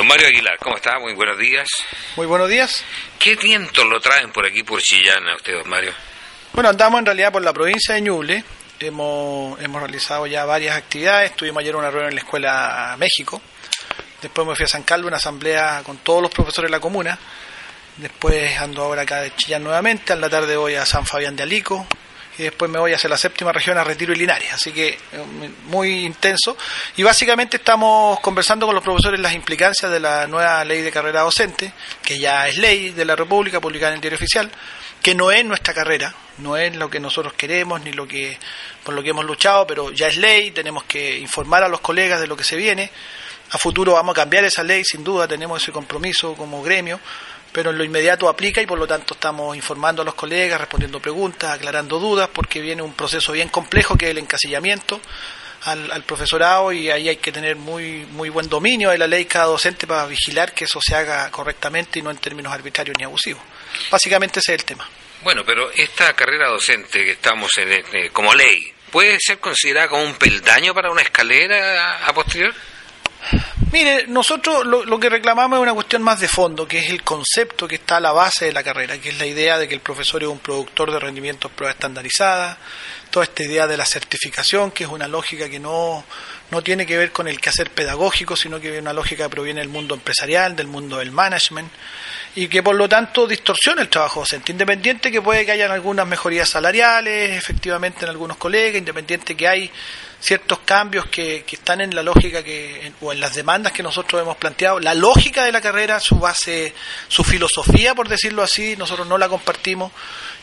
Don Mario Aguilar, ¿cómo está? Muy buenos días. Muy buenos días. ¿Qué vientos lo traen por aquí, por Chillana, usted, don Mario? Bueno, andamos en realidad por la provincia de Ñuble. Hemos, hemos realizado ya varias actividades. Tuvimos ayer una reunión en la Escuela México. Después me fui a San Carlos, una asamblea con todos los profesores de la comuna. Después ando ahora acá de Chillán nuevamente. A la tarde voy a San Fabián de Alico y después me voy hacia la séptima región a Retiro y Linares, así que eh, muy intenso. Y básicamente estamos conversando con los profesores las implicancias de la nueva ley de carrera docente, que ya es ley de la República, publicada en el diario oficial, que no es nuestra carrera, no es lo que nosotros queremos ni lo que por lo que hemos luchado, pero ya es ley, tenemos que informar a los colegas de lo que se viene. A futuro vamos a cambiar esa ley, sin duda, tenemos ese compromiso como gremio pero en lo inmediato aplica y por lo tanto estamos informando a los colegas, respondiendo preguntas, aclarando dudas, porque viene un proceso bien complejo que es el encasillamiento al, profesorado y ahí hay que tener muy, muy buen dominio de la ley cada docente para vigilar que eso se haga correctamente y no en términos arbitrarios ni abusivos. Básicamente ese es el tema. Bueno, pero esta carrera docente que estamos en, eh, como ley, ¿puede ser considerada como un peldaño para una escalera a posterior? Mire, nosotros lo, que reclamamos es una cuestión más de fondo, que es el concepto que está a la base de la carrera, que es la idea de que el profesor es un productor de rendimientos pruebas estandarizadas, toda esta idea de la certificación, que es una lógica que no, no tiene que ver con el quehacer pedagógico, sino que es una lógica que proviene del mundo empresarial, del mundo del management, y que por lo tanto distorsiona el trabajo docente, independiente que puede que hayan algunas mejorías salariales, efectivamente en algunos colegas, independiente que hay ciertos cambios que, que están en la lógica que, o en las demandas que nosotros hemos planteado. La lógica de la carrera, su base, su filosofía, por decirlo así, nosotros no la compartimos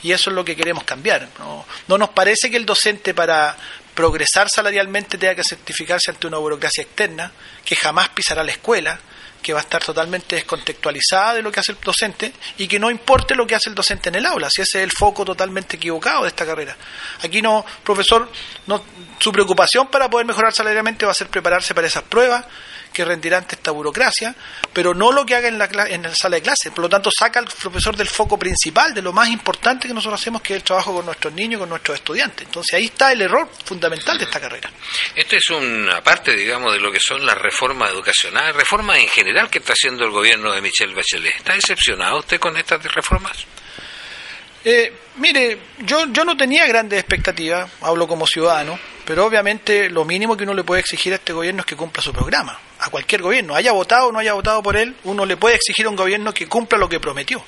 y eso es lo que queremos cambiar. No, no nos parece que el docente para progresar salarialmente tenga que certificarse ante una burocracia externa, que jamás pisará la escuela, que va a estar totalmente descontextualizada de lo que hace el docente y que no importe lo que hace el docente en el aula, si ese es el foco totalmente equivocado de esta carrera. Aquí no, profesor, no, su preocupación para poder mejorar salarialmente va a ser prepararse para esas pruebas que rendirá ante esta burocracia, pero no lo que haga en la, en la sala de clase. Por lo tanto, saca al profesor del foco principal, de lo más importante que nosotros hacemos, que es el trabajo con nuestros niños, con nuestros estudiantes. Entonces ahí está el error fundamental de esta carrera. Esto es una parte, digamos, de lo que son las reformas educacionales, reformas en general que está haciendo el gobierno de Michelle Bachelet. ¿Está decepcionado usted con estas reformas? Eh, mire, yo, yo no tenía grandes expectativas, hablo como ciudadano, pero obviamente lo mínimo que uno le puede exigir a este gobierno es que cumpla su programa. A cualquier gobierno, haya votado o no haya votado por él, uno le puede exigir a un gobierno que cumpla lo que prometió.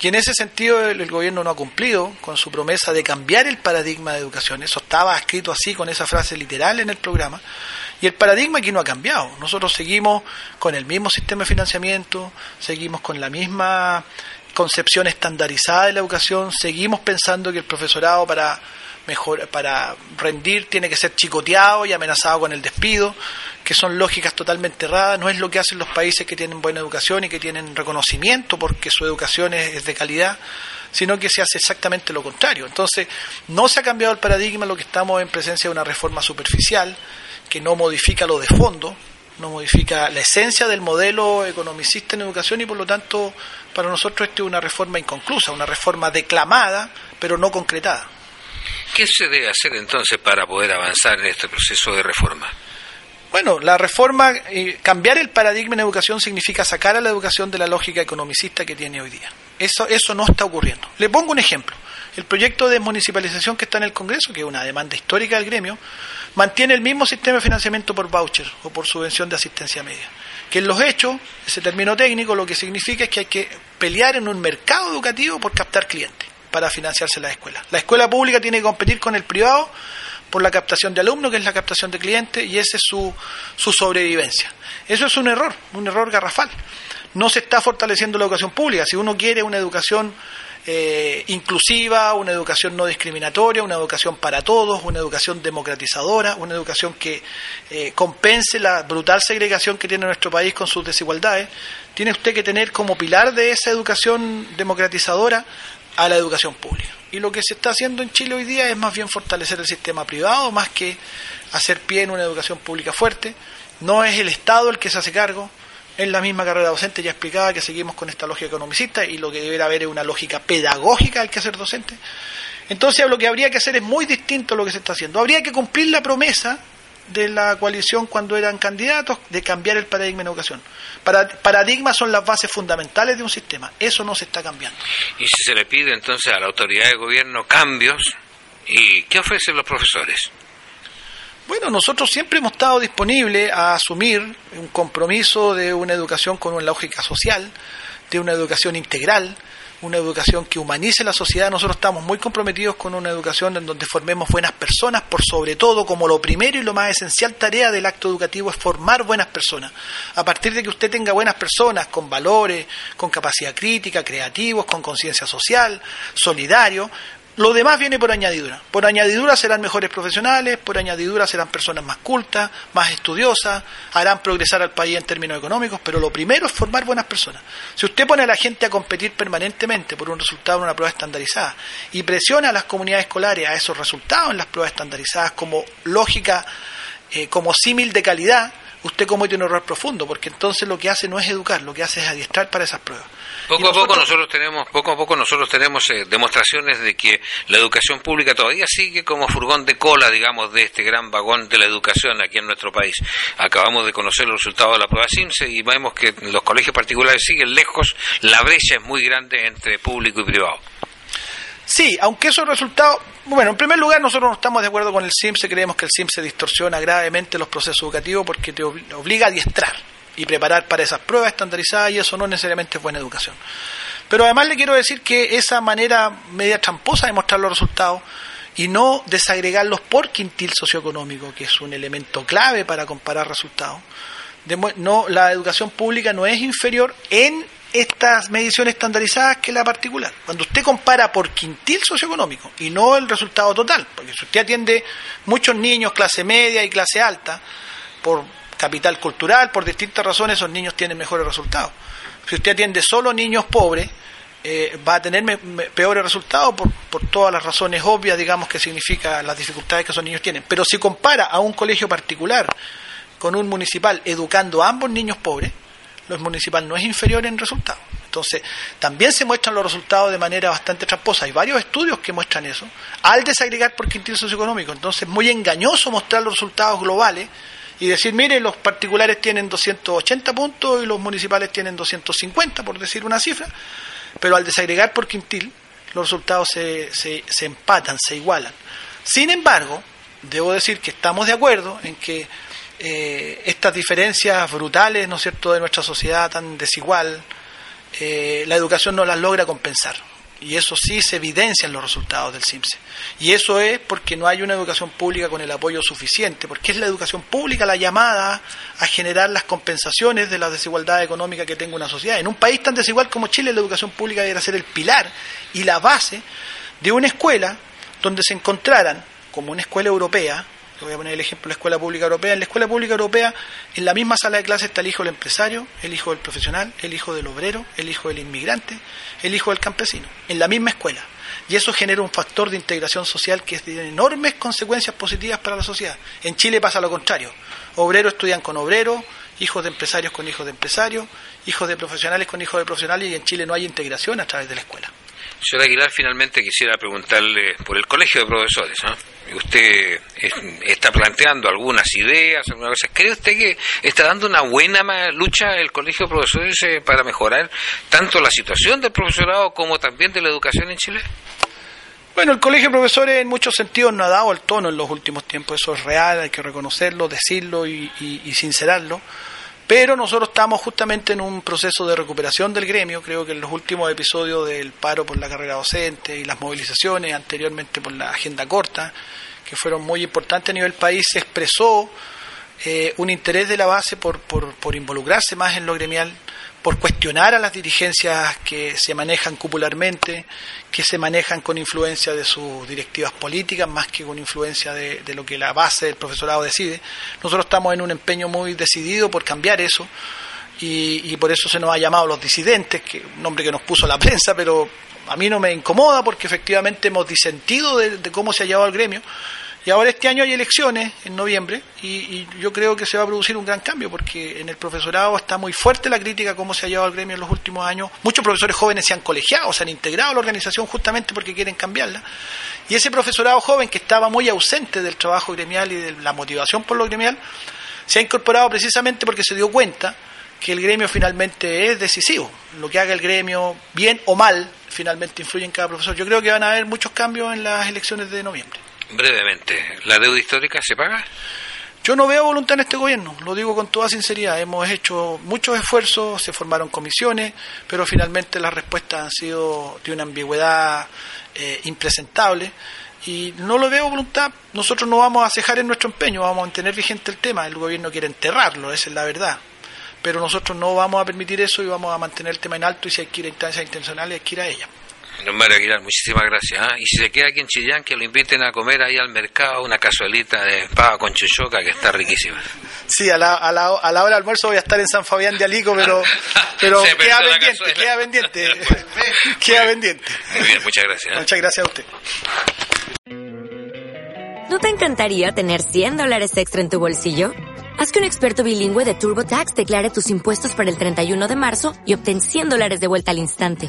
Y en ese sentido el, gobierno no ha cumplido con su promesa de cambiar el paradigma de educación. Eso estaba escrito así con esa frase literal en el programa. Y el paradigma aquí no ha cambiado. Nosotros seguimos con el mismo sistema de financiamiento, seguimos con la misma concepción estandarizada de la educación, seguimos pensando que el profesorado para mejor para rendir tiene que ser chicoteado y amenazado con el despido, que son lógicas totalmente erradas, no es lo que hacen los países que tienen buena educación y que tienen reconocimiento porque su educación es, de calidad, sino que se hace exactamente lo contrario. Entonces, no se ha cambiado el paradigma, lo que estamos en presencia de una reforma superficial que no modifica lo de fondo, no modifica la esencia del modelo economicista en educación y por lo tanto para nosotros esto es una reforma inconclusa, una reforma declamada pero no concretada. ¿Qué se debe hacer entonces para poder avanzar en este proceso de reforma? Bueno, la reforma, eh, cambiar el paradigma en educación significa sacar a la educación de la lógica economicista que tiene hoy día. Eso, eso no está ocurriendo. Le pongo un ejemplo. El proyecto de municipalización que está en el Congreso, que es una demanda histórica del gremio, mantiene el mismo sistema de financiamiento por voucher o por subvención de asistencia media. Que en los hechos, ese término técnico lo que significa es que hay que pelear en un mercado educativo por captar clientes para financiarse la escuela. La escuela pública tiene que competir con el privado por la captación de alumnos, que es la captación de clientes, y esa es su, su sobrevivencia. Eso es un error, un error garrafal. No se está fortaleciendo la educación pública. Si uno quiere una educación eh, inclusiva, una educación no discriminatoria, una educación para todos, una educación democratizadora, una educación que eh, compense la brutal segregación que tiene nuestro país con sus desigualdades. Tiene usted que tener como pilar de esa educación democratizadora a la educación pública. Y lo que se está haciendo en Chile hoy día es más bien fortalecer el sistema privado, más que hacer pie en una educación pública fuerte. No es el Estado el que se hace cargo, en la misma carrera docente ya explicaba que seguimos con esta lógica economicista y lo que debería haber es una lógica pedagógica al que ser docente. Entonces lo que habría que hacer es muy distinto a lo que se está haciendo. Habría que cumplir la promesa de la coalición cuando eran candidatos de cambiar el paradigma en educación. Para, paradigmas son las bases fundamentales de un sistema. Eso no se está cambiando. Y si se le pide entonces a la autoridad de gobierno cambios, ¿y qué ofrecen los profesores? Bueno, nosotros siempre hemos estado disponibles a asumir un compromiso de una educación con una lógica social, de una educación integral, una educación que humanice la sociedad. Nosotros estamos muy comprometidos con una educación en donde formemos buenas personas, por sobre todo como lo primero y lo más esencial tarea del acto educativo es formar buenas personas. A partir de que usted tenga buenas personas con valores, con capacidad crítica, creativos, con conciencia social, solidario, lo demás viene por añadidura. Por añadidura serán mejores profesionales, por añadidura serán personas más cultas, más estudiosas, harán progresar al país en términos económicos, pero lo primero es formar buenas personas. Si usted pone a la gente a competir permanentemente por un resultado en una prueba estandarizada y presiona a las comunidades escolares a esos resultados en las pruebas estandarizadas como lógica, eh, como símil de calidad, usted comete un error profundo, porque entonces lo que hace no es educar, lo que hace es adiestrar para esas pruebas. Poco a poco nosotros tenemos, poco a poco nosotros tenemos eh, demostraciones de que la educación pública todavía sigue como furgón de cola, digamos, de este gran vagón de la educación aquí en nuestro país. Acabamos de conocer los resultados de la prueba SIMSE y vemos que los colegios particulares siguen lejos, la brecha es muy grande entre público y privado. Sí, aunque esos resultados, bueno, en primer lugar nosotros no estamos de acuerdo con el SIMSE, creemos que el SIMSE distorsiona gravemente los procesos educativos porque te obliga a adiestrar y preparar para esas pruebas estandarizadas y eso no necesariamente es buena educación. Pero además le quiero decir que esa manera media tramposa de mostrar los resultados y no desagregarlos por quintil socioeconómico, que es un elemento clave para comparar resultados, no, la educación pública no es inferior en estas mediciones estandarizadas que la particular. Cuando usted compara por quintil socioeconómico y no el resultado total, porque si usted atiende muchos niños clase media y clase alta, por capital cultural, por distintas razones esos niños tienen mejores resultados. Si usted atiende solo niños pobres, eh, va a tener peores resultados por, por todas las razones obvias, digamos, que significa las dificultades que esos niños tienen. Pero si compara a un colegio particular con un municipal educando a ambos niños pobres, los municipal no es inferior en resultados. Entonces, también se muestran los resultados de manera bastante tramposa. Hay varios estudios que muestran eso, al desagregar por quintil socioeconómico. Entonces, es muy engañoso mostrar los resultados globales y decir, mire, los particulares tienen 280 puntos y los municipales tienen 250, por decir una cifra, pero al desagregar por quintil, los resultados se, se, empatan, se igualan. Sin embargo, debo decir que estamos de acuerdo en que eh, estas diferencias brutales, ¿no es cierto?, de nuestra sociedad tan desigual, eh, la educación no las logra compensar. Y eso sí se evidencia en los resultados del CIMSE. Y eso es porque no hay una educación pública con el apoyo suficiente, porque es la educación pública la llamada a generar las compensaciones de la desigualdad económica que tenga una sociedad. En un país tan desigual como Chile, la educación pública debería ser el pilar y la base de una escuela donde se encontraran, como una escuela europea, voy a poner el ejemplo de la escuela pública europea. En la escuela pública europea, en la misma sala de clase está el hijo del empresario, el hijo del profesional, el hijo del obrero, el hijo del inmigrante, el hijo del campesino, en la misma escuela. Y eso genera un factor de integración social que tiene enormes consecuencias positivas para la sociedad. En Chile pasa lo contrario. Obreros estudian con obreros, hijos de empresarios con hijos de empresarios, hijos de profesionales con hijos de profesionales, y en Chile no hay integración a través de la escuela. Señor Aguilar, finalmente quisiera preguntarle por el Colegio de Profesores. Usted está planteando algunas ideas, algunas cosas. ¿Cree usted que está dando una buena lucha el Colegio de Profesores eh, para mejorar tanto la situación del profesorado como también de la educación en Chile? Bueno, el Colegio de Profesores en muchos sentidos no ha dado el tono en los últimos tiempos. Eso es real, hay que reconocerlo, decirlo y sincerarlo. Pero nosotros estamos justamente en un proceso de recuperación del gremio. Creo que en los últimos episodios del paro por la carrera docente y las movilizaciones, anteriormente por la agenda corta, que fueron muy importantes a nivel país, se expresó eh, un interés de la base por, por, por involucrarse más en lo gremial, por cuestionar a las dirigencias que se manejan cupularmente, que se manejan con influencia de sus directivas políticas más que con influencia de, lo que la base del profesorado decide. Nosotros estamos en un empeño muy decidido por cambiar eso y, por eso se nos ha llamado los disidentes, que un nombre que nos puso la prensa, pero a mí no me incomoda porque efectivamente hemos disentido de cómo se ha llevado el gremio y ahora este año hay elecciones en noviembre y, yo creo que se va a producir un gran cambio porque en el profesorado está muy fuerte la crítica a cómo se ha llevado el gremio en los últimos años. Muchos profesores jóvenes se han colegiado, se han integrado a la organización justamente porque quieren cambiarla. Y ese profesorado joven que estaba muy ausente del trabajo gremial y de la motivación por lo gremial, se ha incorporado precisamente porque se dio cuenta que el gremio finalmente es decisivo. Lo que haga el gremio, bien o mal, finalmente influye en cada profesor. Yo creo que van a haber muchos cambios en las elecciones de noviembre. Brevemente, ¿la deuda histórica se paga? Yo no veo voluntad en este gobierno, lo digo con toda sinceridad. Hemos hecho muchos esfuerzos, se formaron comisiones, pero finalmente las respuestas han sido de una ambigüedad eh, impresentable y no lo veo voluntad. Nosotros no vamos a cejar en nuestro empeño, vamos a mantener vigente el tema. El gobierno quiere enterrarlo, esa es la verdad. Pero nosotros no vamos a permitir eso y vamos a mantener el tema en alto y si hay que ir a instancias intencionales, hay que ir a ella. Don Mario Aguilar, muchísimas gracias. ¿ah? Y si se queda aquí en Chillán, que lo inviten a comer ahí al mercado una cazuelita de pava con chuchoca que está riquísima. Sí, a la, a la, a la hora del almuerzo voy a estar en San Fabián de Alico, pero, pero queda, pendiente, queda pendiente, queda pendiente. Muy bien, muchas gracias. ¿ah? Muchas gracias a usted. ¿No te encantaría tener 100 dólares extra en tu bolsillo? Haz que un experto bilingüe de TurboTax declare tus impuestos para el 31 de marzo y obtén 100 dólares de vuelta al instante.